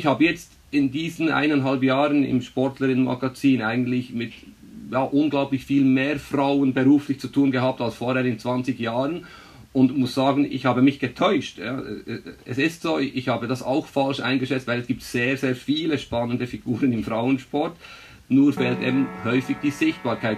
Ich habe jetzt in diesen eineinhalb Jahren im Sportlerinnenmagazin eigentlich mit ja, unglaublich viel mehr Frauen beruflich zu tun gehabt als vorher in 20 Jahren und muss sagen, ich habe mich getäuscht. Ja. Es ist so, ich habe das auch falsch eingeschätzt, weil es gibt sehr, sehr viele spannende Figuren im Frauensport, nur fehlt eben häufig die Sichtbarkeit.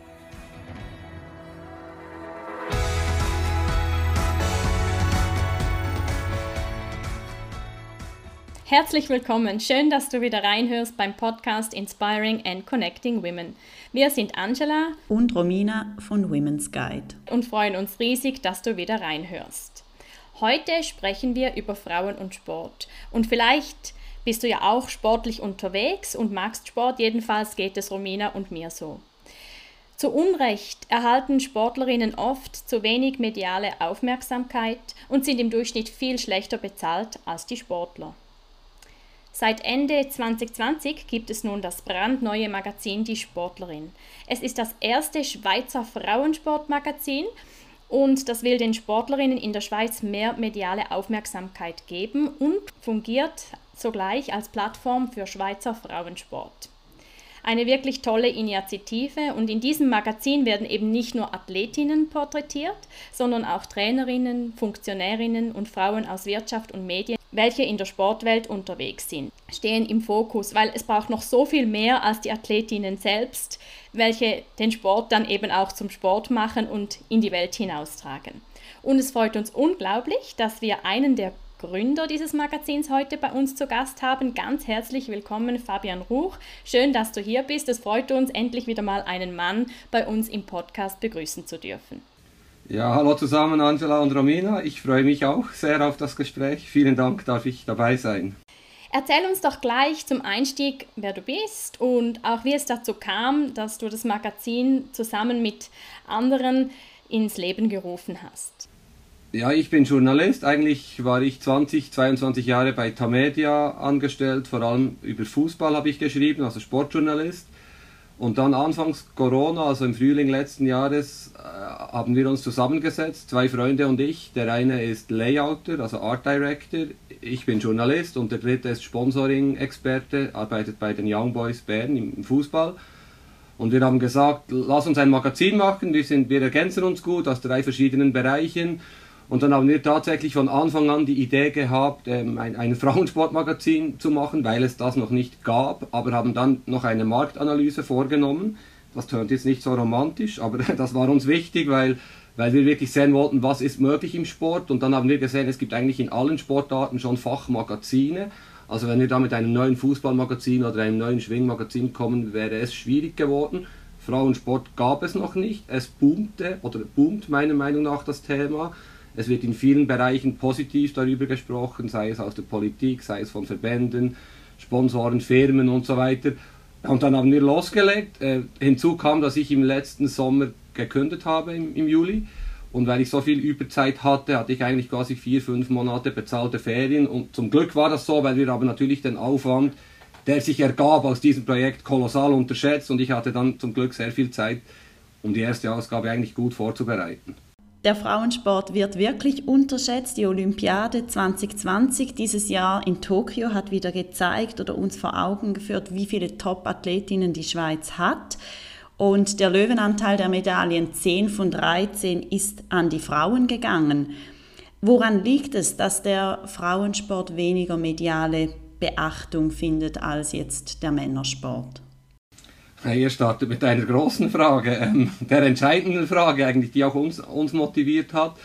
Herzlich willkommen. Schön, dass du wieder reinhörst beim Podcast Inspiring and Connecting Women. Wir sind Angela und Romina von Women's Guide und freuen uns riesig, dass du wieder reinhörst. Heute sprechen wir über Frauen und Sport. Und vielleicht bist du ja auch sportlich unterwegs und magst Sport. Jedenfalls geht es Romina und mir so. Zu Unrecht erhalten Sportlerinnen oft zu wenig mediale Aufmerksamkeit und sind im Durchschnitt viel schlechter bezahlt als die Sportler. Seit Ende 2020 gibt es nun das brandneue Magazin Die Sportlerin. Es ist das erste Schweizer Frauensportmagazin und das will den Sportlerinnen in der Schweiz mehr mediale Aufmerksamkeit geben und fungiert sogleich als Plattform für Schweizer Frauensport. Eine wirklich tolle Initiative und in diesem Magazin werden eben nicht nur Athletinnen porträtiert, sondern auch Trainerinnen, Funktionärinnen und Frauen aus Wirtschaft und Medien welche in der Sportwelt unterwegs sind, stehen im Fokus, weil es braucht noch so viel mehr als die Athletinnen selbst, welche den Sport dann eben auch zum Sport machen und in die Welt hinaustragen. Und es freut uns unglaublich, dass wir einen der Gründer dieses Magazins heute bei uns zu Gast haben. Ganz herzlich willkommen, Fabian Ruch. Schön, dass du hier bist. Es freut uns, endlich wieder mal einen Mann bei uns im Podcast begrüßen zu dürfen. Ja, hallo zusammen, Angela und Romina. Ich freue mich auch sehr auf das Gespräch. Vielen Dank, darf ich dabei sein. Erzähl uns doch gleich zum Einstieg, wer du bist und auch wie es dazu kam, dass du das Magazin zusammen mit anderen ins Leben gerufen hast. Ja, ich bin Journalist. Eigentlich war ich 20, 22 Jahre bei Tamedia angestellt. Vor allem über Fußball habe ich geschrieben, also Sportjournalist. Und dann anfangs Corona, also im Frühling letzten Jahres, äh, haben wir uns zusammengesetzt, zwei Freunde und ich. Der eine ist Layouter, also Art Director, ich bin Journalist und der dritte ist Sponsoring-Experte, arbeitet bei den Young Boys Bern im Fußball. Und wir haben gesagt, lass uns ein Magazin machen, wir, sind, wir ergänzen uns gut aus drei verschiedenen Bereichen und dann haben wir tatsächlich von Anfang an die Idee gehabt, ähm, ein, ein Frauensportmagazin zu machen, weil es das noch nicht gab, aber haben dann noch eine Marktanalyse vorgenommen. Das tönt jetzt nicht so romantisch, aber das war uns wichtig, weil, weil wir wirklich sehen wollten, was ist möglich im Sport. Und dann haben wir gesehen, es gibt eigentlich in allen Sportarten schon Fachmagazine. Also wenn wir da mit einem neuen Fußballmagazin oder einem neuen Schwingmagazin kommen, wäre es schwierig geworden. Frauensport gab es noch nicht. Es boomte oder boomt meiner Meinung nach das Thema. Es wird in vielen Bereichen positiv darüber gesprochen, sei es aus der Politik, sei es von Verbänden, Sponsoren, Firmen und so weiter. Und dann haben wir losgelegt. Äh, hinzu kam, dass ich im letzten Sommer gekündigt habe im, im Juli. Und weil ich so viel Überzeit hatte, hatte ich eigentlich quasi vier, fünf Monate bezahlte Ferien. Und zum Glück war das so, weil wir aber natürlich den Aufwand, der sich ergab aus diesem Projekt, kolossal unterschätzt. Und ich hatte dann zum Glück sehr viel Zeit, um die erste Ausgabe eigentlich gut vorzubereiten. Der Frauensport wird wirklich unterschätzt. Die Olympiade 2020 dieses Jahr in Tokio hat wieder gezeigt oder uns vor Augen geführt, wie viele Top-Athletinnen die Schweiz hat. Und der Löwenanteil der Medaillen 10 von 13 ist an die Frauen gegangen. Woran liegt es, dass der Frauensport weniger mediale Beachtung findet als jetzt der Männersport? Ihr startet mit einer großen Frage, ähm, der entscheidenden Frage eigentlich, die auch uns, uns motiviert hat.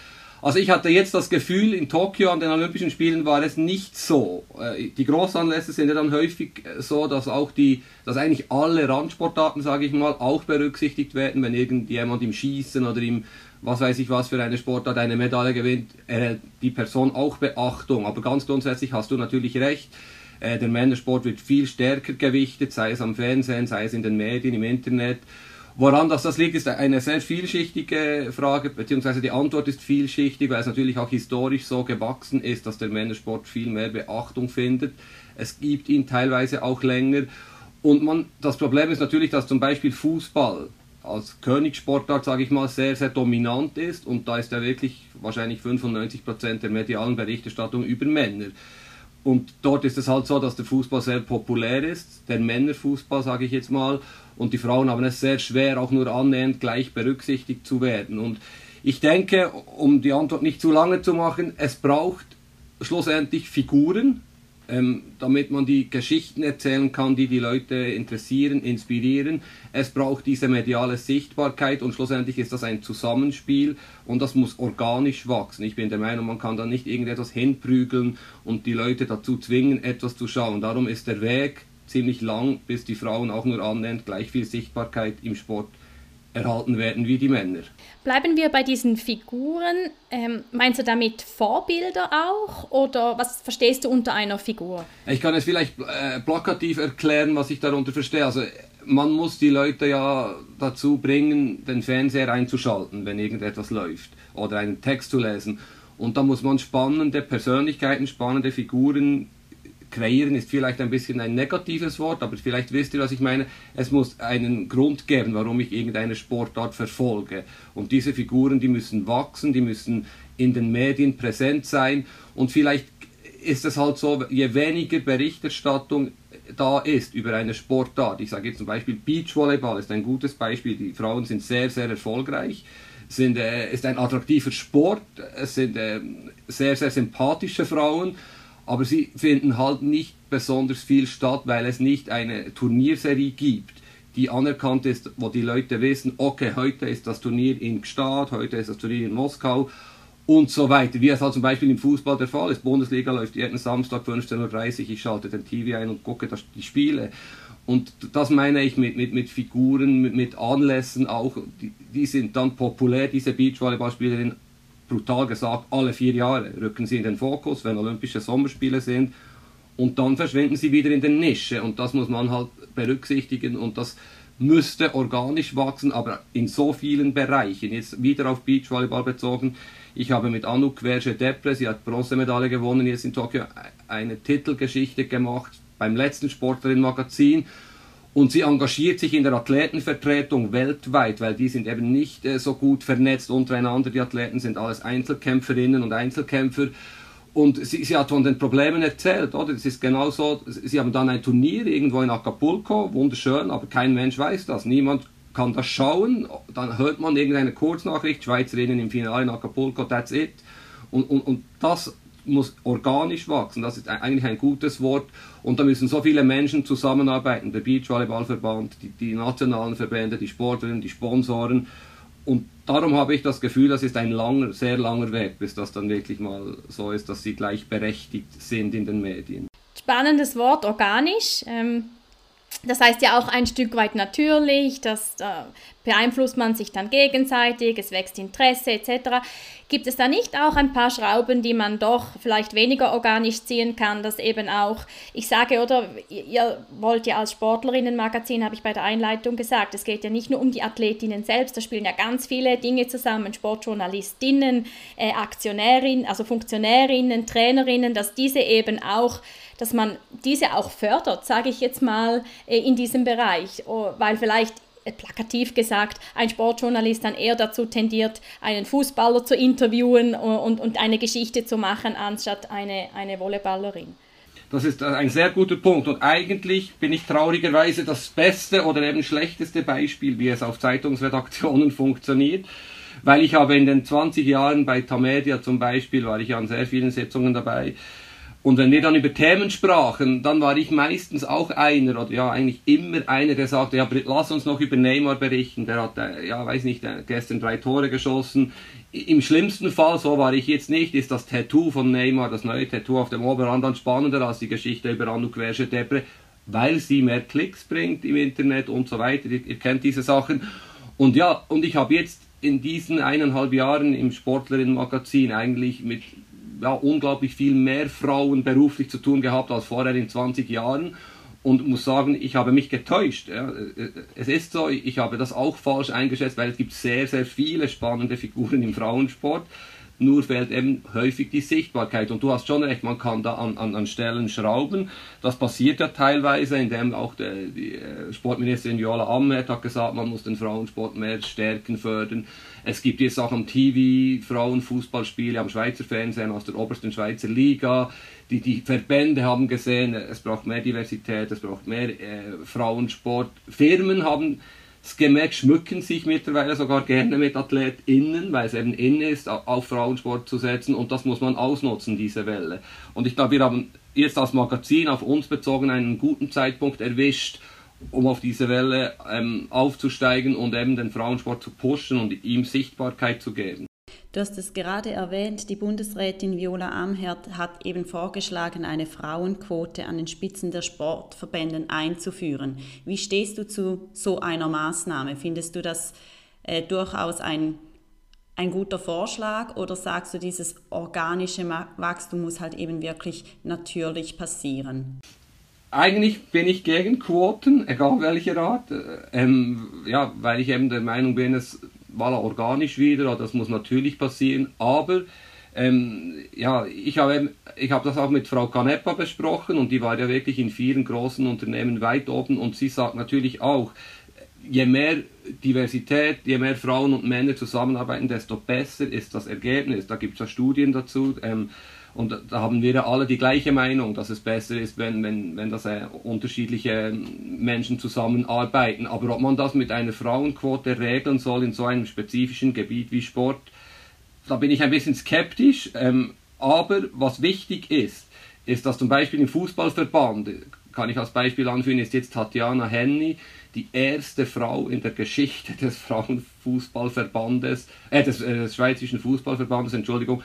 Also ich hatte jetzt das Gefühl, in Tokio an den Olympischen Spielen war es nicht so. Äh, die Großanlässe sind ja dann häufig äh, so, dass auch die, dass eigentlich alle Randsportarten, sage ich mal, auch berücksichtigt werden, wenn irgendjemand im Schießen oder im was weiß ich was für eine Sportart eine Medaille gewinnt, erhält die Person auch Beachtung. Aber ganz grundsätzlich hast du natürlich recht. Äh, der Männersport wird viel stärker gewichtet, sei es am Fernsehen, sei es in den Medien, im Internet. Woran das, das liegt, ist eine sehr vielschichtige Frage, beziehungsweise die Antwort ist vielschichtig, weil es natürlich auch historisch so gewachsen ist, dass der Männersport viel mehr Beachtung findet. Es gibt ihn teilweise auch länger. Und man, das Problem ist natürlich, dass zum Beispiel Fußball als Königssportart, sage ich mal, sehr, sehr dominant ist. Und da ist er wirklich wahrscheinlich 95% der medialen Berichterstattung über Männer. Und dort ist es halt so, dass der Fußball sehr populär ist, der Männerfußball, sage ich jetzt mal. Und die Frauen haben es sehr schwer, auch nur annähernd gleich berücksichtigt zu werden. Und ich denke, um die Antwort nicht zu lange zu machen, es braucht schlussendlich Figuren, ähm, damit man die Geschichten erzählen kann, die die Leute interessieren, inspirieren. Es braucht diese mediale Sichtbarkeit und schlussendlich ist das ein Zusammenspiel und das muss organisch wachsen. Ich bin der Meinung, man kann da nicht irgendetwas hinprügeln und die Leute dazu zwingen, etwas zu schauen. Darum ist der Weg ziemlich lang, bis die Frauen auch nur annähernd gleich viel Sichtbarkeit im Sport erhalten werden wie die Männer. Bleiben wir bei diesen Figuren. Ähm, meinst du damit Vorbilder auch oder was verstehst du unter einer Figur? Ich kann es vielleicht äh, plakativ erklären, was ich darunter verstehe. Also man muss die Leute ja dazu bringen, den Fernseher einzuschalten, wenn irgendetwas läuft oder einen Text zu lesen. Und da muss man spannende Persönlichkeiten, spannende Figuren kreieren ist vielleicht ein bisschen ein negatives Wort, aber vielleicht wisst ihr, was ich meine. Es muss einen Grund geben, warum ich irgendeine Sportart verfolge. Und diese Figuren, die müssen wachsen, die müssen in den Medien präsent sein. Und vielleicht ist es halt so, je weniger Berichterstattung da ist über eine Sportart, ich sage jetzt zum Beispiel Beachvolleyball ist ein gutes Beispiel, die Frauen sind sehr, sehr erfolgreich, sind, äh, ist ein attraktiver Sport, es sind äh, sehr, sehr sympathische Frauen aber sie finden halt nicht besonders viel statt, weil es nicht eine Turnierserie gibt, die anerkannt ist, wo die Leute wissen, okay, heute ist das Turnier in Gstaad, heute ist das Turnier in Moskau und so weiter. Wie es halt zum Beispiel im Fußball der Fall ist. Bundesliga läuft jeden Samstag 15.30 Uhr, ich schalte den TV ein und gucke die Spiele. Und das meine ich mit, mit, mit Figuren, mit, mit Anlässen auch, die, die sind dann populär, diese Beachvolleyballspielerin brutal gesagt, alle vier Jahre rücken sie in den Fokus, wenn Olympische Sommerspiele sind. Und dann verschwinden sie wieder in der Nische. Und das muss man halt berücksichtigen. Und das müsste organisch wachsen, aber in so vielen Bereichen. Jetzt wieder auf Beachvolleyball bezogen. Ich habe mit Anouk Verge-Depre, sie hat Bronzemedaille gewonnen, jetzt in Tokio eine Titelgeschichte gemacht beim letzten Sportlerin-Magazin. Und sie engagiert sich in der Athletenvertretung weltweit, weil die sind eben nicht äh, so gut vernetzt untereinander. Die Athleten sind alles Einzelkämpferinnen und Einzelkämpfer. Und sie, sie hat von den Problemen erzählt, oder? Es ist genau so, sie haben dann ein Turnier irgendwo in Acapulco, wunderschön, aber kein Mensch weiß das. Niemand kann das schauen. Dann hört man irgendeine Kurznachricht, Schweizerinnen im Finale in Acapulco, that's it. Und, und, und das muss organisch wachsen. Das ist eigentlich ein gutes Wort. Und da müssen so viele Menschen zusammenarbeiten. Der Beachvolleyballverband, die, die nationalen Verbände, die Sportlerinnen, die Sponsoren. Und darum habe ich das Gefühl, das ist ein langer, sehr langer Weg, bis das dann wirklich mal so ist, dass sie gleichberechtigt sind in den Medien. Spannendes Wort, organisch. Ähm, das heißt ja auch ein Stück weit natürlich, das äh, beeinflusst man sich dann gegenseitig, es wächst Interesse etc. Gibt es da nicht auch ein paar Schrauben, die man doch vielleicht weniger organisch ziehen kann, dass eben auch, ich sage, oder ihr wollt ja als Sportlerinnenmagazin, habe ich bei der Einleitung gesagt, es geht ja nicht nur um die Athletinnen selbst, da spielen ja ganz viele Dinge zusammen, Sportjournalistinnen, äh, Aktionärinnen, also Funktionärinnen, Trainerinnen, dass diese eben auch dass man diese auch fördert, sage ich jetzt mal, äh, in diesem Bereich, oh, weil vielleicht plakativ gesagt, ein Sportjournalist dann eher dazu tendiert, einen Fußballer zu interviewen und, und eine Geschichte zu machen, anstatt eine, eine Volleyballerin. Das ist ein sehr guter Punkt. Und eigentlich bin ich traurigerweise das beste oder eben schlechteste Beispiel, wie es auf Zeitungsredaktionen funktioniert. Weil ich habe in den 20 Jahren bei Tamedia zum Beispiel, war ich an sehr vielen Sitzungen dabei, und wenn wir dann über Themen sprachen, dann war ich meistens auch einer, oder ja, eigentlich immer einer, der sagte, ja, lass uns noch über Neymar berichten. Der hat, äh, ja, weiß nicht, äh, gestern drei Tore geschossen. Im schlimmsten Fall, so war ich jetzt nicht, ist das Tattoo von Neymar, das neue Tattoo auf dem Oberarm, dann spannender als die Geschichte über Anu Querschedebre, weil sie mehr Klicks bringt im Internet und so weiter. Ihr, ihr kennt diese Sachen. Und ja, und ich habe jetzt in diesen eineinhalb Jahren im Sportlerinnenmagazin eigentlich mit ja, unglaublich viel mehr Frauen beruflich zu tun gehabt als vorher in 20 Jahren und muss sagen, ich habe mich getäuscht. Ja. Es ist so, ich habe das auch falsch eingeschätzt, weil es gibt sehr, sehr viele spannende Figuren im Frauensport. Nur fehlt eben häufig die Sichtbarkeit. Und du hast schon recht, man kann da an, an, an Stellen schrauben. Das passiert ja teilweise, indem auch die, die äh, Sportministerin Jola Ammet hat gesagt, man muss den Frauensport mehr stärken, fördern. Es gibt jetzt auch am TV Frauenfußballspiele am Schweizer Fernsehen aus der obersten Schweizer Liga. Die, die Verbände haben gesehen, es braucht mehr Diversität, es braucht mehr äh, Frauensport. Firmen haben es gemerkt, schmücken sich mittlerweile sogar gerne mit AthletInnen, weil es eben in ist, auf Frauensport zu setzen und das muss man ausnutzen, diese Welle. Und ich glaube, wir haben jetzt als Magazin auf uns bezogen einen guten Zeitpunkt erwischt, um auf diese Welle ähm, aufzusteigen und eben den Frauensport zu pushen und ihm Sichtbarkeit zu geben. Du hast es gerade erwähnt, die Bundesrätin Viola Amherd hat eben vorgeschlagen, eine Frauenquote an den Spitzen der Sportverbänden einzuführen. Wie stehst du zu so einer Maßnahme? Findest du das äh, durchaus ein, ein guter Vorschlag oder sagst du, dieses organische Wachstum muss halt eben wirklich natürlich passieren? Eigentlich bin ich gegen Quoten, egal welcher Art, äh, ähm, ja, weil ich eben der Meinung bin, es voilà, organisch wieder, das muss natürlich passieren, aber ähm, ja, ich habe ich hab das auch mit Frau Canepa besprochen und die war ja wirklich in vielen großen Unternehmen weit oben und sie sagt natürlich auch, je mehr Diversität, je mehr Frauen und Männer zusammenarbeiten, desto besser ist das Ergebnis. Da gibt es ja Studien dazu. Ähm, und da haben wir ja alle die gleiche Meinung, dass es besser ist, wenn, wenn, wenn das äh, unterschiedliche Menschen zusammenarbeiten. Aber ob man das mit einer Frauenquote regeln soll in so einem spezifischen Gebiet wie Sport, da bin ich ein bisschen skeptisch. Ähm, aber was wichtig ist, ist, dass zum Beispiel im Fußballverband, kann ich als Beispiel anführen, ist jetzt Tatjana Henny, die erste Frau in der Geschichte des Frauenfußballverbandes, äh, des, äh, des Schweizerischen Fußballverbandes, Entschuldigung,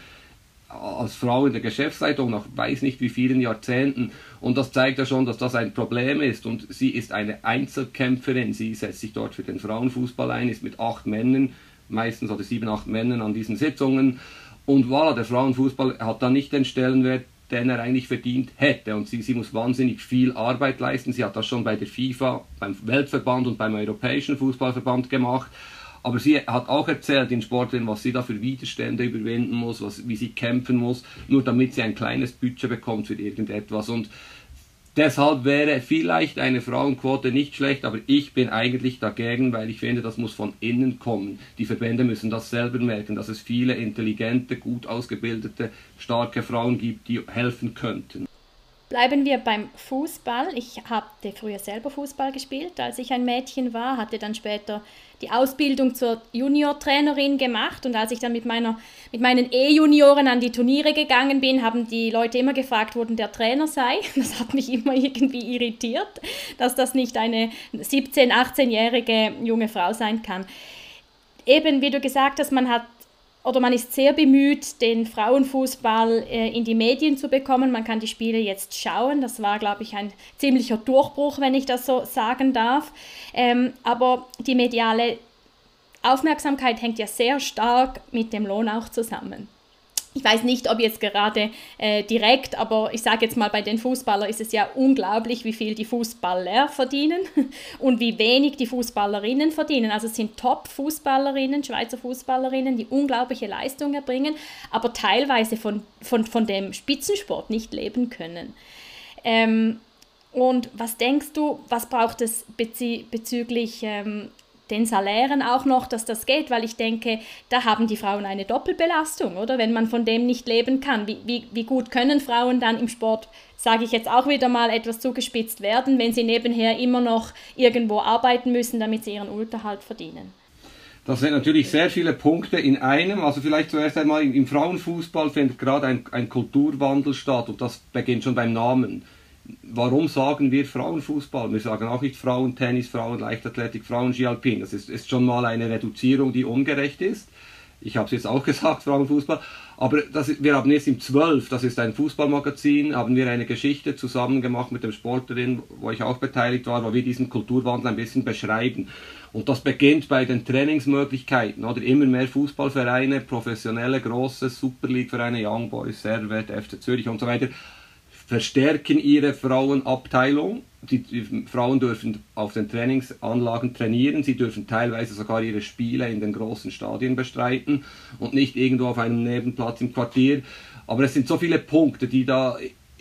als Frau in der Geschäftsleitung nach weiß nicht wie vielen Jahrzehnten. Und das zeigt ja schon, dass das ein Problem ist. Und sie ist eine Einzelkämpferin. Sie setzt sich dort für den Frauenfußball ein, ist mit acht Männern, meistens oder sieben, acht Männern an diesen Sitzungen. Und voilà, der Frauenfußball hat dann nicht den Stellenwert, den er eigentlich verdient hätte. Und sie, sie muss wahnsinnig viel Arbeit leisten. Sie hat das schon bei der FIFA, beim Weltverband und beim Europäischen Fußballverband gemacht. Aber sie hat auch erzählt in Sportlern, was sie da für Widerstände überwinden muss, was, wie sie kämpfen muss, nur damit sie ein kleines Budget bekommt für irgendetwas. Und deshalb wäre vielleicht eine Frauenquote nicht schlecht, aber ich bin eigentlich dagegen, weil ich finde, das muss von innen kommen. Die Verbände müssen das selber merken, dass es viele intelligente, gut ausgebildete, starke Frauen gibt, die helfen könnten. Bleiben wir beim Fußball. Ich habe früher selber Fußball gespielt, als ich ein Mädchen war, hatte dann später die Ausbildung zur Juniortrainerin gemacht und als ich dann mit, meiner, mit meinen E-Junioren an die Turniere gegangen bin, haben die Leute immer gefragt, wo denn der Trainer sei. Das hat mich immer irgendwie irritiert, dass das nicht eine 17-, 18-jährige junge Frau sein kann. Eben, wie du gesagt hast, man hat oder man ist sehr bemüht, den Frauenfußball äh, in die Medien zu bekommen. Man kann die Spiele jetzt schauen. Das war, glaube ich, ein ziemlicher Durchbruch, wenn ich das so sagen darf. Ähm, aber die mediale Aufmerksamkeit hängt ja sehr stark mit dem Lohn auch zusammen ich weiß nicht, ob jetzt gerade äh, direkt, aber ich sage jetzt mal, bei den Fußballern ist es ja unglaublich, wie viel die Fußballer verdienen und wie wenig die Fußballerinnen verdienen. Also es sind Top-Fußballerinnen, Schweizer Fußballerinnen, die unglaubliche Leistung erbringen, aber teilweise von, von, von dem Spitzensport nicht leben können. Ähm, und was denkst du, was braucht es bezü bezüglich ähm, den Salären auch noch, dass das geht, weil ich denke, da haben die Frauen eine Doppelbelastung, oder? Wenn man von dem nicht leben kann, wie, wie, wie gut können Frauen dann im Sport, sage ich jetzt auch wieder mal, etwas zugespitzt werden, wenn sie nebenher immer noch irgendwo arbeiten müssen, damit sie ihren Unterhalt verdienen? Das sind natürlich sehr viele Punkte in einem. Also vielleicht zuerst einmal im Frauenfußball findet gerade ein, ein Kulturwandel statt und das beginnt schon beim Namen warum sagen wir Frauenfußball? Wir sagen auch nicht Frauentennis, Frauenleichtathletik, Frauenskialpin. Das ist, ist schon mal eine Reduzierung, die ungerecht ist. Ich habe es jetzt auch gesagt, Frauenfußball. Aber das, wir haben jetzt im 12, das ist ein Fußballmagazin, haben wir eine Geschichte zusammen gemacht mit dem Sportlerin, wo ich auch beteiligt war, wo wir diesen Kulturwandel ein bisschen beschreiben. Und das beginnt bei den Trainingsmöglichkeiten, oder immer mehr Fußballvereine, professionelle, große Super League-Vereine, Young Boys, Servet, FC Zürich und so weiter, verstärken ihre Frauenabteilung. Die, die, Frauen dürfen auf den Trainingsanlagen trainieren, sie dürfen teilweise sogar ihre Spiele in den großen Stadien bestreiten und nicht irgendwo auf einem Nebenplatz im Quartier. Aber es sind so viele Punkte, die da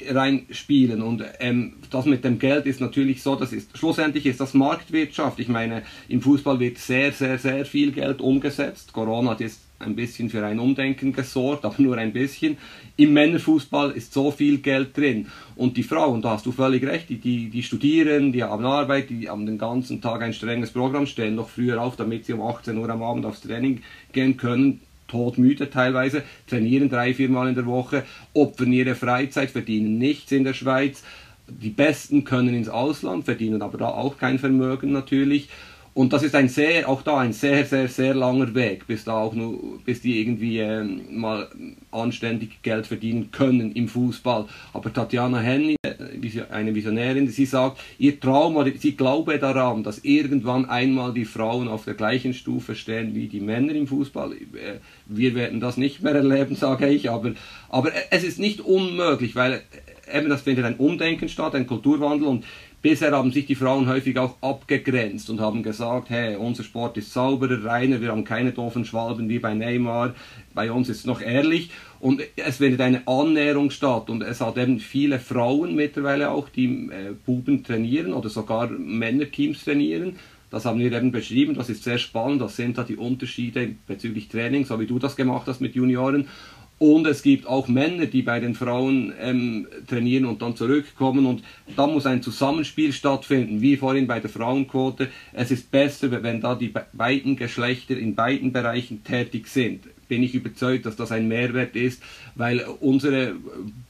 reinspielen. Und ähm, das mit dem Geld ist natürlich so, das ist schlussendlich ist das Marktwirtschaft. Ich meine, im Fußball wird sehr, sehr, sehr viel Geld umgesetzt. Corona hat jetzt ein bisschen für ein Umdenken gesorgt, aber nur ein bisschen. Im Männerfußball ist so viel Geld drin. Und die Frauen, da hast du völlig recht, die, die, die studieren, die haben Arbeit, die haben den ganzen Tag ein strenges Programm, stehen noch früher auf, damit sie um 18 Uhr am Abend aufs Training gehen können todmüde teilweise, trainieren drei, viermal in der Woche, opfern ihre Freizeit, verdienen nichts in der Schweiz. Die Besten können ins Ausland, verdienen aber da auch kein Vermögen natürlich. Und das ist ein sehr, auch da ein sehr, sehr, sehr langer Weg, bis da auch nur, bis die irgendwie äh, mal anständig Geld verdienen können im Fußball. Aber Tatjana Henny, äh, eine Visionärin, sie sagt, ihr Traum sie glaube daran, dass irgendwann einmal die Frauen auf der gleichen Stufe stehen wie die Männer im Fußball. Äh, wir werden das nicht mehr erleben, sage ich, aber, aber es ist nicht unmöglich, weil äh, eben das findet ein Umdenken statt, ein Kulturwandel und Bisher haben sich die Frauen häufig auch abgegrenzt und haben gesagt, hey, unser Sport ist sauberer, reiner, wir haben keine doofen Schwalben wie bei Neymar, bei uns ist es noch ehrlich. Und es findet eine Annäherung statt. Und es hat eben viele Frauen mittlerweile auch, die äh, Buben trainieren oder sogar Männerteams trainieren. Das haben wir eben beschrieben, das ist sehr spannend, das sind da die Unterschiede bezüglich Training, so wie du das gemacht hast mit Junioren. Und es gibt auch Männer, die bei den Frauen ähm, trainieren und dann zurückkommen. Und da muss ein Zusammenspiel stattfinden, wie vorhin bei der Frauenquote. Es ist besser, wenn da die beiden Geschlechter in beiden Bereichen tätig sind. Bin ich überzeugt, dass das ein Mehrwert ist, weil unsere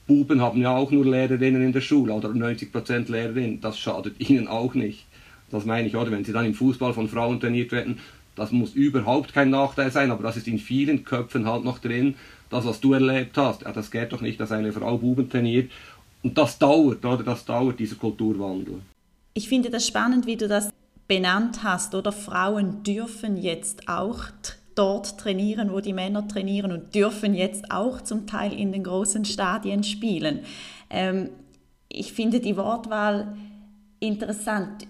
Buben haben ja auch nur Lehrerinnen in der Schule oder 90% Lehrerinnen. Das schadet ihnen auch nicht. Das meine ich, oder? Wenn sie dann im Fußball von Frauen trainiert werden, das muss überhaupt kein Nachteil sein, aber das ist in vielen Köpfen halt noch drin das, was du erlebt hast, ja, das geht doch nicht, dass eine Frau Buben trainiert. Und das dauert, oder? Das dauert, dieser Kulturwandel. Ich finde das spannend, wie du das benannt hast, oder? Frauen dürfen jetzt auch dort trainieren, wo die Männer trainieren und dürfen jetzt auch zum Teil in den großen Stadien spielen. Ähm, ich finde die Wortwahl interessant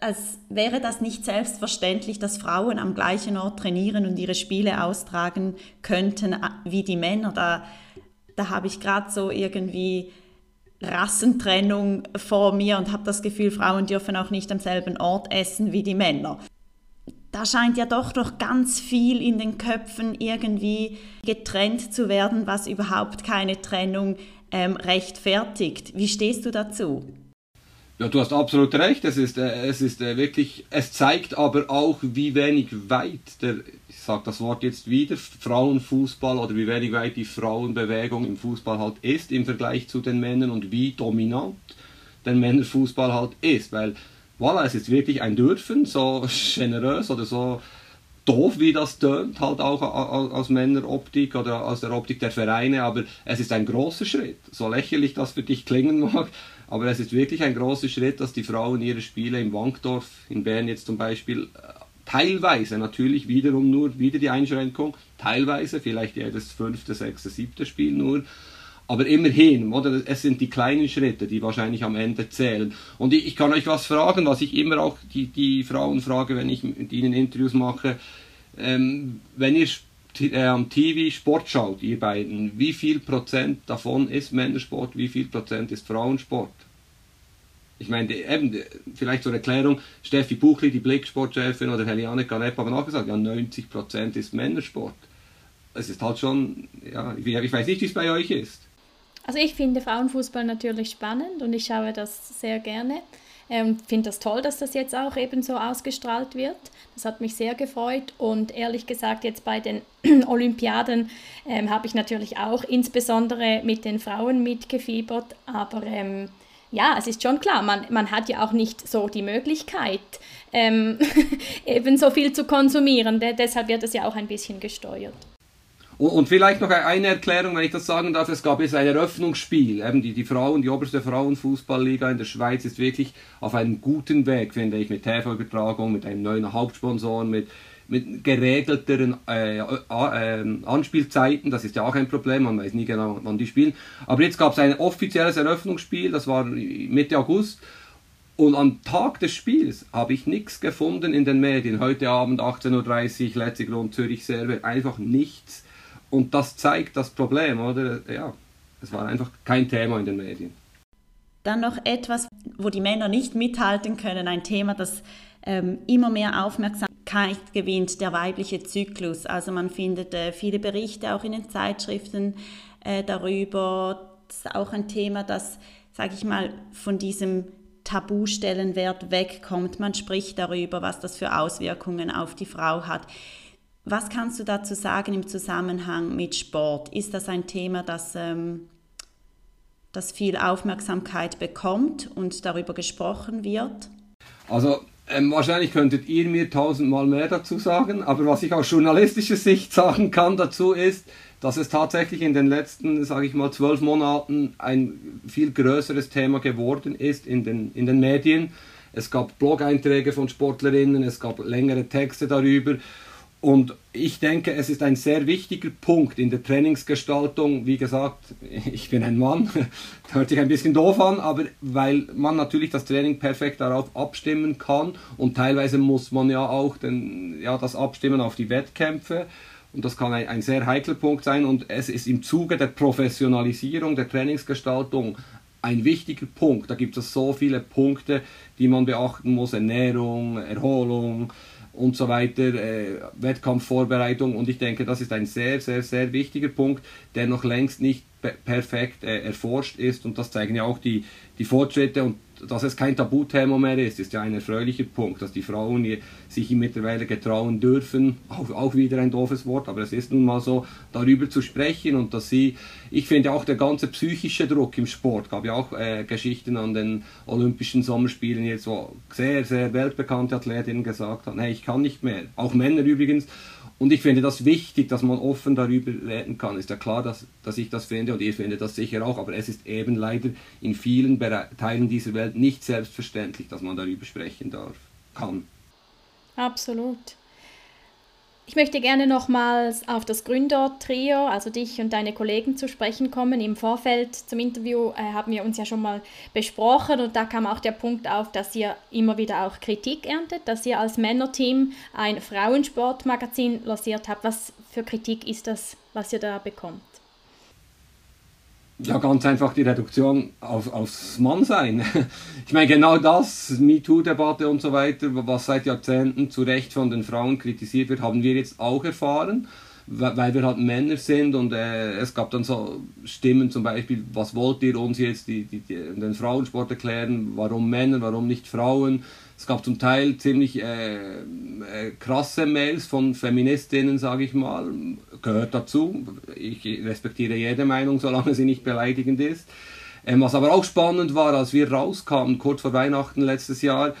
als wäre das nicht selbstverständlich, dass Frauen am gleichen Ort trainieren und ihre Spiele austragen könnten äh, wie die Männer. Da, da habe ich gerade so irgendwie Rassentrennung vor mir und habe das Gefühl, Frauen dürfen auch nicht am selben Ort essen wie die Männer. Da scheint ja doch noch ganz viel in den Köpfen irgendwie getrennt zu werden, was überhaupt keine Trennung ähm, rechtfertigt. Wie stehst du dazu? Ja, du hast absolut recht. Es ist, äh, es ist äh, wirklich, es zeigt aber auch, wie wenig weit der, ich sage das Wort jetzt wieder, Frauenfußball oder wie wenig weit die Frauenbewegung im Fußball halt ist im Vergleich zu den Männern und wie dominant der Männerfußball halt ist. Weil, voilà, es ist wirklich ein Dürfen, so generös oder so doof, wie das tönt, halt auch aus Männeroptik oder aus der Optik der Vereine, aber es ist ein großer Schritt. So lächerlich das für dich klingen mag, aber es ist wirklich ein großer Schritt, dass die Frauen ihre Spiele im Wankdorf, in Bern jetzt zum Beispiel, äh, teilweise natürlich wiederum nur, wieder die Einschränkung, teilweise, vielleicht jedes fünfte, sechste, siebte Spiel nur, aber immerhin, oder? Es sind die kleinen Schritte, die wahrscheinlich am Ende zählen. Und ich, ich kann euch was fragen, was ich immer auch die, die Frauen frage, wenn ich mit ihnen Interviews mache. Ähm, wenn ihr äh, am TV Sport schaut, ihr beiden, wie viel Prozent davon ist Männersport, wie viel Prozent ist Frauensport? Ich meine, eben, vielleicht zur Erklärung, Steffi Buchli, die Blicksportchefin, oder Heliane Canepa haben auch gesagt, ja, 90 Prozent ist Männersport. Es ist halt schon, ja, ich, ich weiß nicht, wie es bei euch ist. Also ich finde Frauenfußball natürlich spannend und ich schaue das sehr gerne. Ähm, finde das toll, dass das jetzt auch eben so ausgestrahlt wird. Das hat mich sehr gefreut und ehrlich gesagt jetzt bei den Olympiaden ähm, habe ich natürlich auch insbesondere mit den Frauen mitgefiebert, aber ähm, ja, es ist schon klar, man, man hat ja auch nicht so die Möglichkeit, ähm, eben so viel zu konsumieren. De deshalb wird es ja auch ein bisschen gesteuert. Und, vielleicht noch eine Erklärung, wenn ich das sagen darf. Es gab jetzt ein Eröffnungsspiel. Eben die, die Frauen, die oberste Frauenfußballliga in der Schweiz ist wirklich auf einem guten Weg, finde ich, mit TV-Übertragung, mit einem neuen Hauptsponsor, mit, mit geregelteren äh, äh, Anspielzeiten. Das ist ja auch ein Problem, man weiß nie genau, wann die spielen. Aber jetzt gab es ein offizielles Eröffnungsspiel, das war Mitte August. Und am Tag des Spiels habe ich nichts gefunden in den Medien. Heute Abend 18.30 Uhr, letzte Grund Zürich Server, einfach nichts. Und das zeigt das Problem, oder? Ja, es war einfach kein Thema in den Medien. Dann noch etwas, wo die Männer nicht mithalten können, ein Thema, das ähm, immer mehr Aufmerksamkeit gewinnt, der weibliche Zyklus. Also man findet äh, viele Berichte auch in den Zeitschriften äh, darüber. Das ist auch ein Thema, das, sage ich mal, von diesem Tabustellenwert wegkommt. Man spricht darüber, was das für Auswirkungen auf die Frau hat. Was kannst du dazu sagen im Zusammenhang mit Sport? Ist das ein Thema, das, ähm, das viel Aufmerksamkeit bekommt und darüber gesprochen wird? Also ähm, wahrscheinlich könntet ihr mir tausendmal mehr dazu sagen, aber was ich aus journalistischer Sicht sagen kann dazu ist, dass es tatsächlich in den letzten, sage ich mal, zwölf Monaten ein viel größeres Thema geworden ist in den, in den Medien. Es gab Blog-Einträge von Sportlerinnen, es gab längere Texte darüber. Und ich denke, es ist ein sehr wichtiger Punkt in der Trainingsgestaltung. Wie gesagt, ich bin ein Mann, hört sich ein bisschen doof an, aber weil man natürlich das Training perfekt darauf abstimmen kann und teilweise muss man ja auch den, ja, das abstimmen auf die Wettkämpfe und das kann ein, ein sehr heikler Punkt sein und es ist im Zuge der Professionalisierung der Trainingsgestaltung ein wichtiger Punkt. Da gibt es so viele Punkte, die man beachten muss. Ernährung, Erholung und so weiter, äh, Wettkampfvorbereitung. Und ich denke, das ist ein sehr, sehr, sehr wichtiger Punkt, der noch längst nicht perfekt äh, erforscht ist. Und das zeigen ja auch die, die Fortschritte und dass es kein Tabuthema mehr ist, ist ja ein erfreulicher Punkt, dass die Frauen sich mittlerweile getrauen dürfen, auch, auch wieder ein doofes Wort, aber es ist nun mal so, darüber zu sprechen und dass sie, ich finde auch der ganze psychische Druck im Sport, gab ja auch äh, Geschichten an den Olympischen Sommerspielen jetzt, wo sehr, sehr weltbekannte Athletinnen gesagt haben, hey, ich kann nicht mehr, auch Männer übrigens, und ich finde das wichtig, dass man offen darüber reden kann. Ist ja klar, dass, dass ich das finde und ihr findet das sicher auch, aber es ist eben leider in vielen Teilen dieser Welt nicht selbstverständlich, dass man darüber sprechen darf, kann. Absolut. Ich möchte gerne nochmals auf das Gründertrio, also dich und deine Kollegen zu sprechen kommen. Im Vorfeld zum Interview äh, haben wir uns ja schon mal besprochen und da kam auch der Punkt auf, dass ihr immer wieder auch Kritik erntet, dass ihr als Männerteam ein Frauensportmagazin lanciert habt. Was für Kritik ist das, was ihr da bekommt? Ja, ganz einfach die Reduktion auf, aufs Mannsein. Ich meine, genau das, MeToo-Debatte und so weiter, was seit Jahrzehnten zu Recht von den Frauen kritisiert wird, haben wir jetzt auch erfahren, weil wir halt Männer sind und äh, es gab dann so Stimmen zum Beispiel, was wollt ihr uns jetzt die, die, die, den Frauensport erklären, warum Männer, warum nicht Frauen? Es gab zum Teil ziemlich äh, äh, krasse Mails von Feministinnen, sage ich mal, gehört dazu. Ich respektiere jede Meinung, solange sie nicht beleidigend ist. Ähm, was aber auch spannend war, als wir rauskamen, kurz vor Weihnachten letztes Jahr, äh,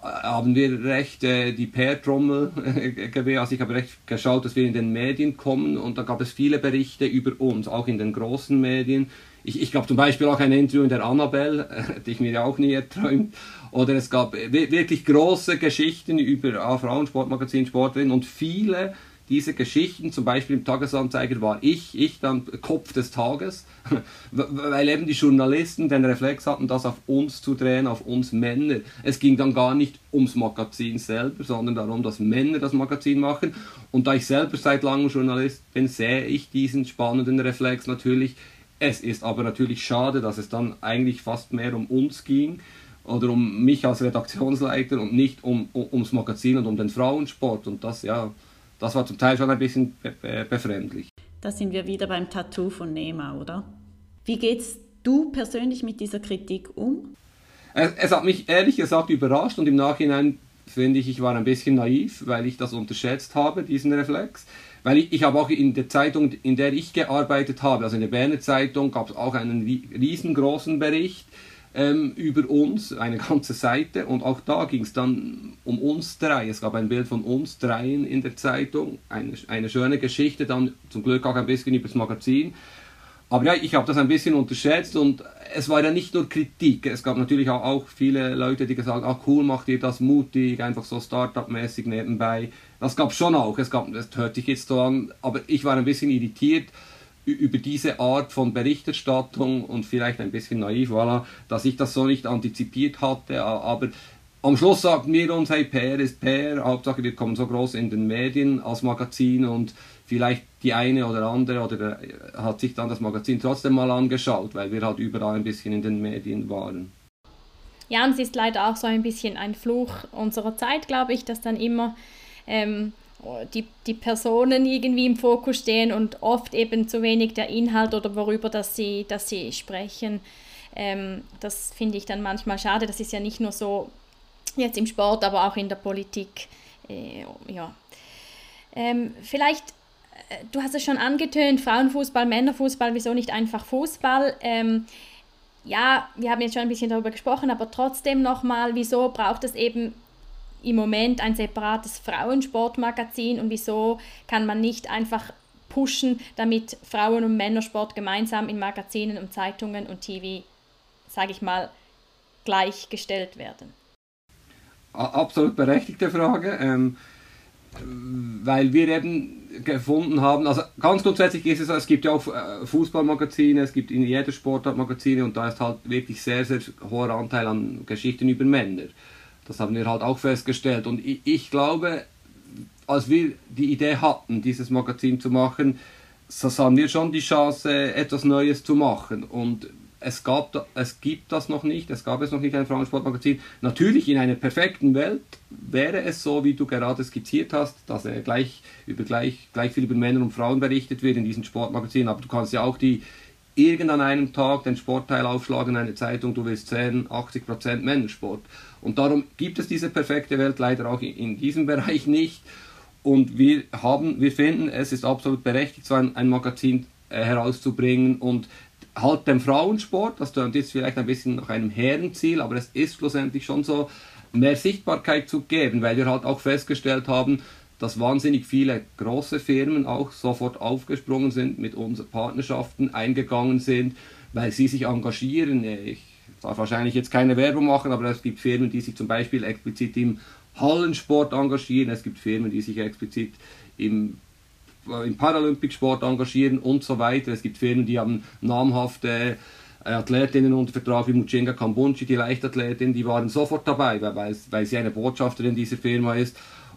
haben wir recht äh, die PR-Trommel äh, gewählt. Also ich habe recht geschaut, dass wir in den Medien kommen und da gab es viele Berichte über uns, auch in den großen Medien. Ich, ich glaube zum Beispiel auch ein Interview in der Annabelle, hätte ich mir ja auch nie erträumt. Oder es gab wirklich große Geschichten über ah, Frauensportmagazin, Sportlerinnen und viele dieser Geschichten, zum Beispiel im Tagesanzeiger war ich, ich dann Kopf des Tages, weil eben die Journalisten den Reflex hatten, das auf uns zu drehen, auf uns Männer. Es ging dann gar nicht ums Magazin selber, sondern darum, dass Männer das Magazin machen. Und da ich selber seit langem Journalist bin, sehe ich diesen spannenden Reflex natürlich. Es ist aber natürlich schade, dass es dann eigentlich fast mehr um uns ging oder um mich als Redaktionsleiter und nicht um, um, ums Magazin und um den Frauensport. Und das, ja, das war zum Teil schon ein bisschen be be befremdlich. Da sind wir wieder beim Tattoo von Nema, oder? Wie gehst du persönlich mit dieser Kritik um? Es, es hat mich ehrlich gesagt überrascht und im Nachhinein finde ich, ich war ein bisschen naiv, weil ich das unterschätzt habe, diesen Reflex. Weil ich, ich habe auch in der Zeitung, in der ich gearbeitet habe, also in der Berner Zeitung, gab es auch einen riesengroßen Bericht ähm, über uns, eine ganze Seite. Und auch da ging es dann um uns drei. Es gab ein Bild von uns dreien in der Zeitung. Eine, eine schöne Geschichte, dann zum Glück auch ein bisschen über das Magazin. Aber ja, ich habe das ein bisschen unterschätzt und es war ja nicht nur Kritik. Es gab natürlich auch, viele Leute, die gesagt haben, ah cool, macht ihr das mutig, einfach so Startup-mäßig nebenbei. Das gab es schon auch. Es gab, das hört sich jetzt so an, aber ich war ein bisschen irritiert über diese Art von Berichterstattung und vielleicht ein bisschen naiv, voilà, dass ich das so nicht antizipiert hatte. Aber am Schluss sagten wir uns, hey, PR ist PR, Hauptsache wir kommen so groß in den Medien als Magazin und vielleicht die eine oder andere oder hat sich dann das Magazin trotzdem mal angeschaut, weil wir halt überall ein bisschen in den Medien waren. Ja, und es ist leider auch so ein bisschen ein Fluch unserer Zeit, glaube ich, dass dann immer ähm, die, die Personen irgendwie im Fokus stehen und oft eben zu wenig der Inhalt oder worüber dass sie, dass sie sprechen. Ähm, das finde ich dann manchmal schade. Das ist ja nicht nur so jetzt im Sport, aber auch in der Politik. Äh, ja. Ähm, vielleicht, äh, du hast es schon angetönt, Frauenfußball, Männerfußball, wieso nicht einfach Fußball? Ähm, ja, wir haben jetzt schon ein bisschen darüber gesprochen, aber trotzdem nochmal, wieso braucht es eben im Moment ein separates Frauensportmagazin und wieso kann man nicht einfach pushen, damit Frauen- und Männersport gemeinsam in Magazinen und Zeitungen und TV, sage ich mal, gleichgestellt werden? Absolut berechtigte Frage, ähm, weil wir eben gefunden haben, also ganz grundsätzlich ist es, es gibt ja auch äh, Fußballmagazine, es gibt in jeder Sportart Magazine und da ist halt wirklich sehr, sehr hoher Anteil an Geschichten über Männer. Das haben wir halt auch festgestellt. Und ich, ich glaube, als wir die Idee hatten, dieses Magazin zu machen, so sahen wir schon die Chance, etwas Neues zu machen. Und es, gab, es gibt das noch nicht, es gab es noch nicht ein Frauensportmagazin. Natürlich in einer perfekten Welt wäre es so, wie du gerade skizziert hast, dass er gleich über gleich, gleich viel über Männer und Frauen berichtet wird in diesem Sportmagazin. Aber du kannst ja auch die irgend einem Tag den Sportteil aufschlagen in eine Zeitung, du willst sehen, 80% Männersport. Und darum gibt es diese perfekte Welt leider auch in, diesem Bereich nicht. Und wir haben, wir finden, es ist absolut berechtigt, so ein, ein Magazin äh, herauszubringen und halt dem Frauensport, das jetzt vielleicht ein bisschen nach einem Herrenziel, aber es ist schlussendlich schon so, mehr Sichtbarkeit zu geben, weil wir halt auch festgestellt haben, dass wahnsinnig viele große Firmen auch sofort aufgesprungen sind, mit unseren Partnerschaften eingegangen sind, weil sie sich engagieren. Ich darf wahrscheinlich jetzt keine Werbung machen, aber es gibt Firmen, die sich zum Beispiel explizit im Hallensport engagieren, es gibt Firmen, die sich explizit im, äh, im Paralympicsport engagieren und so weiter. Es gibt Firmen, die haben namhafte äh, Athletinnen unter Vertrag wie Muchenga Kambunchi, die Leichtathletin, die waren sofort dabei, weil, weil sie eine Botschafterin dieser Firma ist.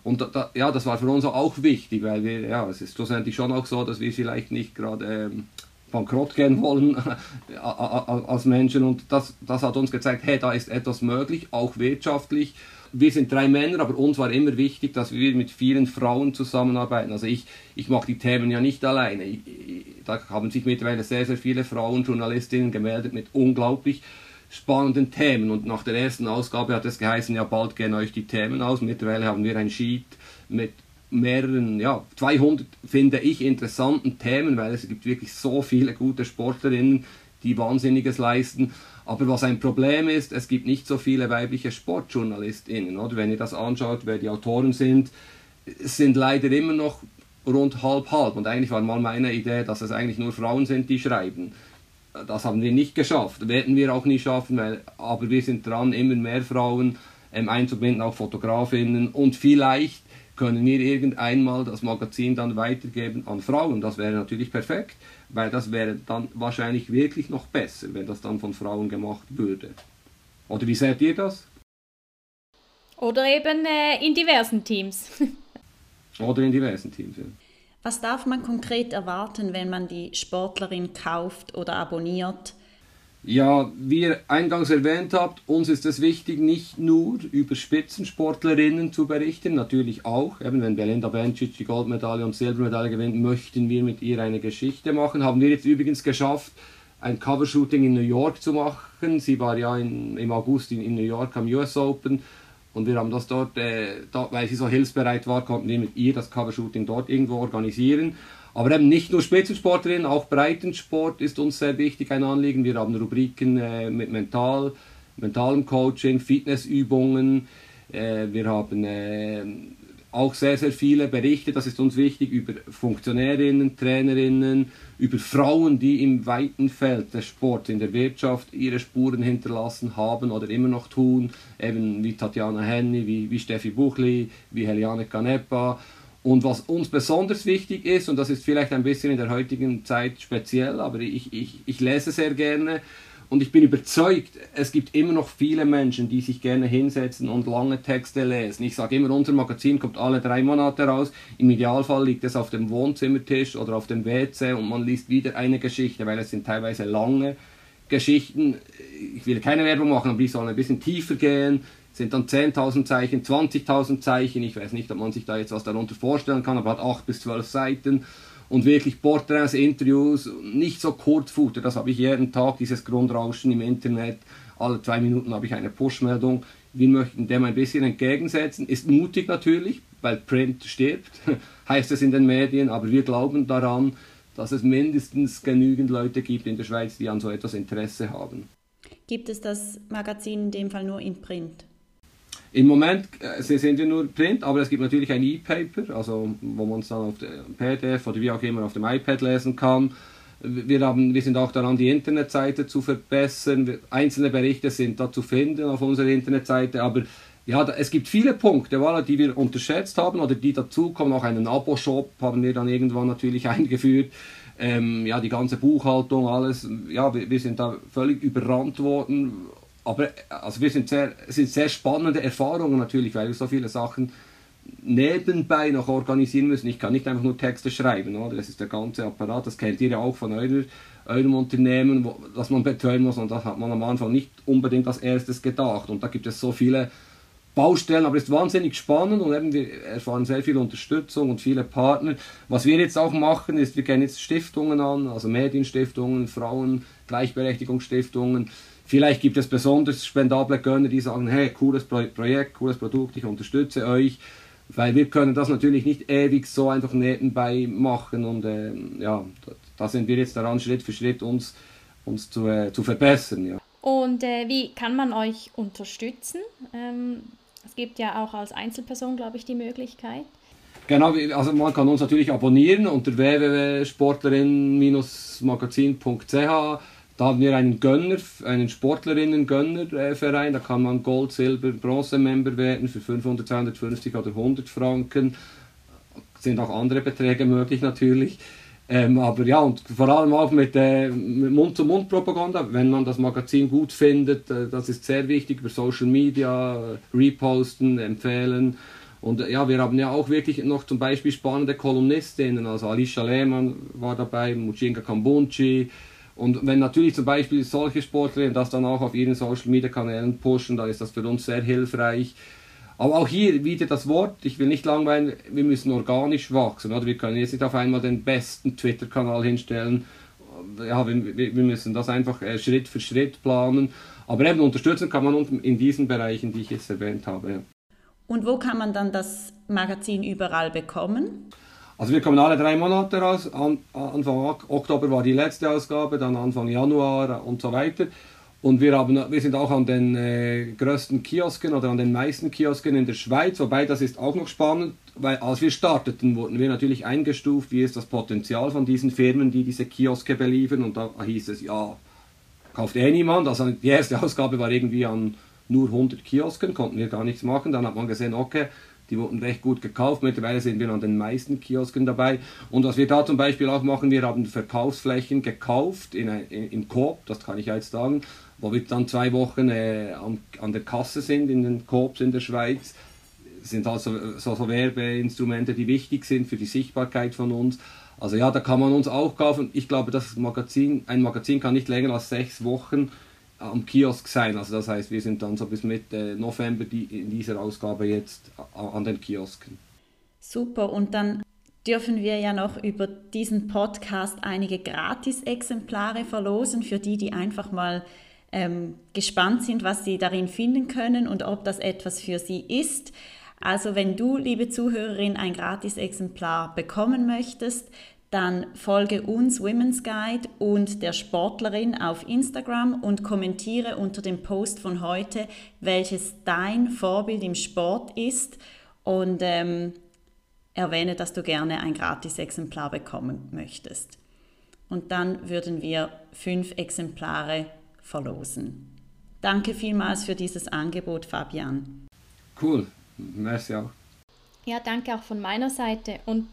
Und da, ja, das war für uns auch wichtig, weil wir, ja, es ist schlussendlich schon auch so, dass wir vielleicht nicht gerade ähm, bankrott gehen wollen als Menschen. Und das, das hat uns gezeigt, hey, da ist etwas möglich, auch wirtschaftlich. Wir sind drei Männer, aber uns war immer wichtig, dass wir mit vielen Frauen zusammenarbeiten. Also ich, ich mache die Themen ja nicht alleine. Ich, ich, da haben sich mittlerweile sehr, sehr viele Frauen, Journalistinnen gemeldet mit unglaublich spannenden Themen. Und nach der ersten Ausgabe hat es geheißen, ja, bald gehen euch die Themen aus. Mittlerweile haben wir ein Sheet mit mehreren, ja, 200 finde ich interessanten Themen, weil es gibt wirklich so viele gute Sportlerinnen, die Wahnsinniges leisten. Aber was ein Problem ist, es gibt nicht so viele weibliche SportjournalistInnen. Oder? Wenn ihr das anschaut, wer die Autoren sind, sind leider immer noch rund halb halb. Und eigentlich war mal meine Idee, dass es eigentlich nur Frauen sind, die schreiben. Das haben wir nicht geschafft, werden wir auch nicht schaffen, weil, aber wir sind dran, immer mehr Frauen ähm, einzubinden, auch Fotografinnen und vielleicht können wir irgendeinmal das Magazin dann weitergeben an Frauen. Das wäre natürlich perfekt, weil das wäre dann wahrscheinlich wirklich noch besser, wenn das dann von Frauen gemacht würde. Oder wie seht ihr das? Oder eben äh, in diversen Teams. Oder in diversen Teams, ja. Was darf man konkret erwarten, wenn man die Sportlerin kauft oder abonniert? Ja, wie ihr eingangs erwähnt habt, uns ist es wichtig, nicht nur über Spitzensportlerinnen zu berichten, natürlich auch. Eben wenn Belinda Bencic die Goldmedaille und Silbermedaille gewinnt, möchten wir mit ihr eine Geschichte machen. Haben wir jetzt übrigens geschafft, ein Covershooting in New York zu machen. Sie war ja in, im August in, in, New York am US Open und wir haben das dort, äh, da, weil sie so hilfsbereit war, konnten wir mit ihr das Covershooting dort irgendwo organisieren. Aber eben nicht nur Spitzensportlerinnen, auch Breitensport ist uns sehr wichtig, ein Anliegen. Wir haben Rubriken äh, mit Mental, mentalem Coaching, Fitnessübungen. Äh, wir haben äh, auch sehr, sehr viele Berichte, das ist uns wichtig, über Funktionärinnen, Trainerinnen, über Frauen, die im weiten Feld des Sports, in der Wirtschaft ihre Spuren hinterlassen haben oder immer noch tun, eben wie Tatjana Henny, wie, wie Steffi Buchli, wie Heliane Canepa. Und was uns besonders wichtig ist, und das ist vielleicht ein bisschen in der heutigen Zeit speziell, aber ich, ich, ich lese sehr gerne, und ich bin überzeugt, es gibt immer noch viele Menschen, die sich gerne hinsetzen und lange Texte lesen. Ich sage immer, unser Magazin kommt alle drei Monate raus. Im Idealfall liegt es auf dem Wohnzimmertisch oder auf dem WC und man liest wieder eine Geschichte, weil es sind teilweise lange Geschichten. Ich will keine Werbung machen, aber die sollen ein bisschen tiefer gehen. Sind dann 10.000 Zeichen, 20.000 Zeichen. Ich weiß nicht, ob man sich da jetzt was darunter vorstellen kann, aber hat 8 bis 12 Seiten und wirklich Porträts, Interviews, nicht so Kurzfutter, das habe ich jeden Tag, dieses Grundrauschen im Internet, alle zwei Minuten habe ich eine Push-Meldung. Wir möchten dem ein bisschen entgegensetzen, ist mutig natürlich, weil Print stirbt, heißt es in den Medien, aber wir glauben daran, dass es mindestens genügend Leute gibt in der Schweiz, die an so etwas Interesse haben. Gibt es das Magazin in dem Fall nur in Print? Im Moment äh, sind wir nur Print, aber es gibt natürlich ein E-Paper, also wo man es dann auf dem PDF oder wie auch immer auf dem iPad lesen kann. Wir, haben, wir sind auch daran, die Internetseite zu verbessern. Einzelne Berichte sind da zu finden auf unserer Internetseite, aber ja, es gibt viele Punkte, die wir unterschätzt haben oder die dazukommen. Auch einen Abo-Shop haben wir dann irgendwann natürlich eingeführt. Ähm, ja, die ganze Buchhaltung, alles. Ja, wir, wir sind da völlig überrannt worden aber also wir sind sehr, sind sehr spannende Erfahrungen natürlich, weil wir so viele Sachen nebenbei noch organisieren müssen. Ich kann nicht einfach nur Texte schreiben, oder? das ist der ganze Apparat, das kennt ihr ja auch von eurer, eurem Unternehmen, wo, das man betreuen muss und das hat man am Anfang nicht unbedingt als erstes gedacht und da gibt es so viele Baustellen, aber es ist wahnsinnig spannend und eben wir erfahren sehr viel Unterstützung und viele Partner. Was wir jetzt auch machen, ist, wir gehen jetzt Stiftungen an, also Medienstiftungen, Frauen, Gleichberechtigungsstiftungen, Vielleicht gibt es besonders spendable Gönner, die sagen, hey, cooles Projekt, cooles Produkt, ich unterstütze euch. Weil wir können das natürlich nicht ewig so einfach nebenbei machen und äh, ja, da sind wir jetzt daran, Schritt für Schritt uns, uns zu, äh, zu verbessern. Ja. Und äh, wie kann man euch unterstützen? Ähm, es gibt ja auch als Einzelperson, glaube ich, die Möglichkeit. Genau, also man kann uns natürlich abonnieren unter www.sportlerin-magazin.ch da haben wir einen Gönner, einen Sportlerinnen-Gönnerverein, da kann man Gold, Silber, Bronze-Member werden für 500, 250 oder 100 Franken. Sind auch andere Beträge möglich natürlich. Ähm, aber ja, und vor allem auch mit, äh, mit Mund-zu-Mund-Propaganda, wenn man das Magazin gut findet, äh, das ist sehr wichtig, über Social Media, äh, reposten, empfehlen. Und äh, ja, wir haben ja auch wirklich noch zum Beispiel spannende Kolumnistinnen, also Alicia Lehmann war dabei, Muchinga Kambunchi, und wenn natürlich zum Beispiel solche Sportlerinnen das dann auch auf ihren Social Media Kanälen pushen, dann ist das für uns sehr hilfreich. Aber auch hier wieder das Wort, ich will nicht langweilen, wir müssen organisch wachsen. Oder? Wir können jetzt nicht auf einmal den besten Twitter-Kanal hinstellen. Ja, wir, wir müssen das einfach äh, Schritt für Schritt planen. Aber eben unterstützen kann man in diesen Bereichen, die ich jetzt erwähnt habe. Und wo kann man dann das Magazin überall bekommen? Also wir kommen alle drei Monate raus. An, Anfang Oktober war die letzte Ausgabe, dann Anfang Januar und so weiter. Und wir, haben, wir sind auch an den äh, größten Kiosken oder an den meisten Kiosken in der Schweiz, wobei das ist auch noch spannend, weil als wir starteten, wurden wir natürlich eingestuft, wie ist das Potenzial von diesen Firmen, die diese Kioske beliefern. Und da hieß es, ja, kauft eh niemand. Also die erste Ausgabe war irgendwie an nur 100 Kiosken, konnten wir gar nichts machen. Dann hat man gesehen, okay, die wurden recht gut gekauft. Mittlerweile sind wir an den meisten Kiosken dabei. Und was wir da zum Beispiel auch machen, wir haben Verkaufsflächen gekauft in, in, im Coop, das kann ich jetzt sagen, wo wir dann zwei Wochen äh, an, an, der Kasse sind in den Coops in der Schweiz. Das sind also so, so Werbeinstrumente, die wichtig sind für die Sichtbarkeit von uns. Also ja, da kann man uns auch kaufen. Ich glaube, das Magazin, ein Magazin kann nicht länger als sechs Wochen am Kiosk sein. Also das heißt, wir sind dann so bis Mitte November die, in dieser Ausgabe jetzt an den Kiosken. Super, und dann dürfen wir ja noch über diesen Podcast einige Gratis-Exemplare verlosen für die, die einfach mal ähm, gespannt sind, was sie darin finden können und ob das etwas für sie ist. Also wenn du, liebe Zuhörerin, ein Gratis-Exemplar bekommen möchtest, dann folge uns Women's Guide und der Sportlerin auf Instagram und kommentiere unter dem Post von heute, welches dein Vorbild im Sport ist und ähm, erwähne, dass du gerne ein Gratis-Exemplar bekommen möchtest. Und dann würden wir fünf Exemplare verlosen. Danke vielmals für dieses Angebot, Fabian. Cool, merci auch. Ja, danke auch von meiner Seite. Und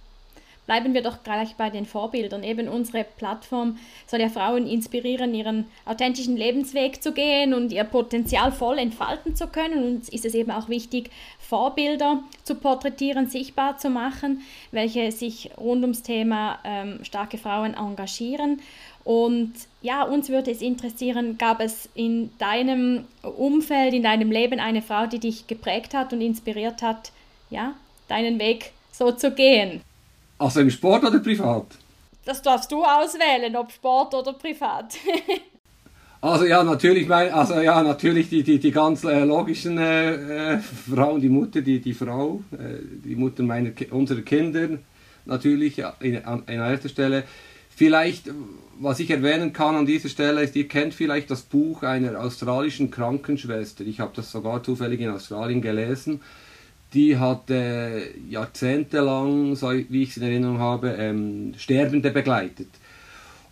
bleiben wir doch gleich bei den Vorbildern. Eben unsere Plattform soll ja Frauen inspirieren, ihren authentischen Lebensweg zu gehen und ihr Potenzial voll entfalten zu können. Und uns ist es eben auch wichtig, Vorbilder zu porträtieren, sichtbar zu machen, welche sich rund ums Thema ähm, starke Frauen engagieren. Und ja, uns würde es interessieren, gab es in deinem Umfeld, in deinem Leben eine Frau, die dich geprägt hat und inspiriert hat, ja, deinen Weg so zu gehen? Also im Sport oder privat? Das darfst du auswählen, ob Sport oder privat. also ja, natürlich, mein, also ja, natürlich die, die, die ganz äh, logischen äh, äh, Frauen, die Mutter, die, die Frau, äh, die Mutter meiner, unserer Kinder, natürlich in, an, an erster Stelle. Vielleicht, was ich erwähnen kann an dieser Stelle, ist, ihr kennt vielleicht das Buch einer australischen Krankenschwester. Ich habe das sogar zufällig in Australien gelesen die hat äh, jahrzehntelang, so wie ich es in Erinnerung habe, ähm, Sterbende begleitet.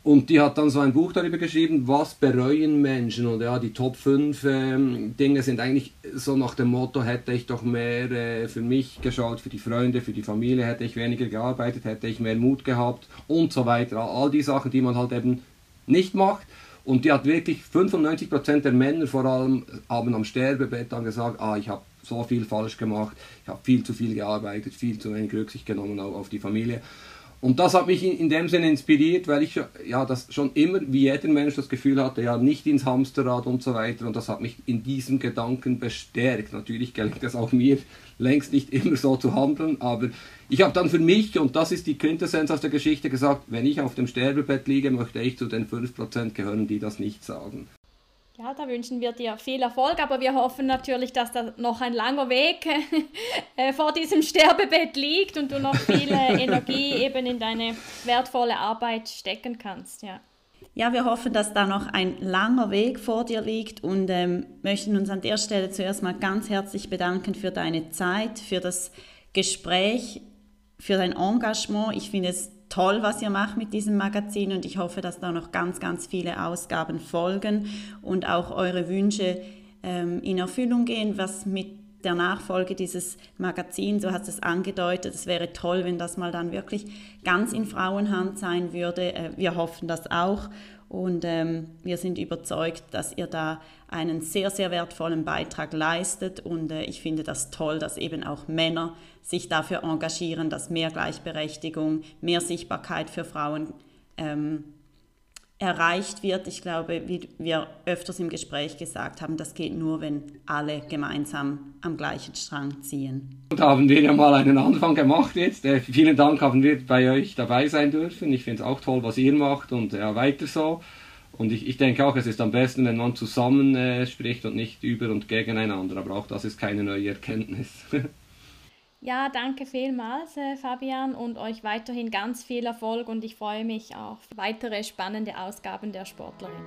Und die hat dann so ein Buch darüber geschrieben, was bereuen Menschen. Und ja, die Top 5 ähm, Dinge sind eigentlich so nach dem Motto, hätte ich doch mehr äh, für mich geschaut, für die Freunde, für die Familie, hätte ich weniger gearbeitet, hätte ich mehr Mut gehabt und so weiter. All die Sachen, die man halt eben nicht macht. Und die hat wirklich 95% der Männer vor allem haben am Sterbebett dann gesagt, ah, ich habe so viel falsch gemacht, ich habe viel zu viel gearbeitet, viel zu wenig Rücksicht genommen auf die Familie. Und das hat mich in, dem Sinne inspiriert, weil ich ja das schon immer, wie jeder Mensch, das Gefühl hatte, ja, nicht ins Hamsterrad und so weiter. Und das hat mich in diesem Gedanken bestärkt. Natürlich gelingt es auch mir längst nicht immer so zu handeln, aber ich habe dann für mich, und das ist die Quintessenz aus der Geschichte, gesagt, wenn ich auf dem Sterbebett liege, möchte ich zu den 5% gehören, die das nicht sagen. Ja, da wünschen wir dir viel Erfolg, aber wir hoffen natürlich, dass da noch ein langer Weg äh, vor diesem Sterbebett liegt und du noch viel Energie eben in deine wertvolle Arbeit stecken kannst. Ja. Ja, wir hoffen, dass da noch ein langer Weg vor dir liegt und ähm, möchten uns an der Stelle zuerst mal ganz herzlich bedanken für deine Zeit, für das Gespräch, für dein Engagement. Ich finde es toll, was ihr macht mit diesem Magazin und ich hoffe, dass da noch ganz, ganz viele Ausgaben folgen und auch eure Wünsche ähm, in Erfüllung gehen, was mit der Nachfolge dieses Magazins, so hast es angedeutet, es wäre toll, wenn das mal dann wirklich ganz in Frauenhand sein würde. Äh, wir hoffen das auch und ähm, wir sind überzeugt, dass ihr da einen sehr, sehr wertvollen Beitrag leistet. Und äh, ich finde das toll, dass eben auch Männer sich dafür engagieren, dass mehr Gleichberechtigung, mehr Sichtbarkeit für Frauen ähm, erreicht wird. Ich glaube, wie wir öfters im Gespräch gesagt haben, das geht nur, wenn alle gemeinsam am gleichen Strang ziehen. Und haben wir ja mal einen Anfang gemacht jetzt. Äh, vielen Dank, haben wir bei euch dabei sein dürfen. Ich finde es auch toll, was ihr macht und ja, weiter so. Und ich, ich denke auch, es ist am besten, wenn man zusammen äh, spricht und nicht über und gegeneinander. Aber auch das ist keine neue Erkenntnis. Ja, danke vielmals, äh, Fabian, und euch weiterhin ganz viel Erfolg und ich freue mich auf weitere spannende Ausgaben der Sportlerin.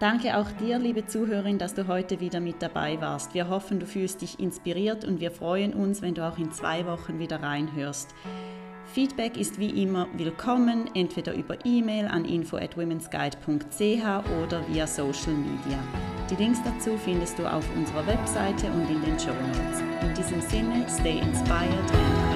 Danke auch dir, liebe Zuhörerin, dass du heute wieder mit dabei warst. Wir hoffen, du fühlst dich inspiriert und wir freuen uns, wenn du auch in zwei Wochen wieder reinhörst. Feedback ist wie immer willkommen, entweder über E-Mail an info at womensguide.ch oder via Social Media. Die Links dazu findest du auf unserer Webseite und in den Show Notes. In diesem Sinne, stay inspired and.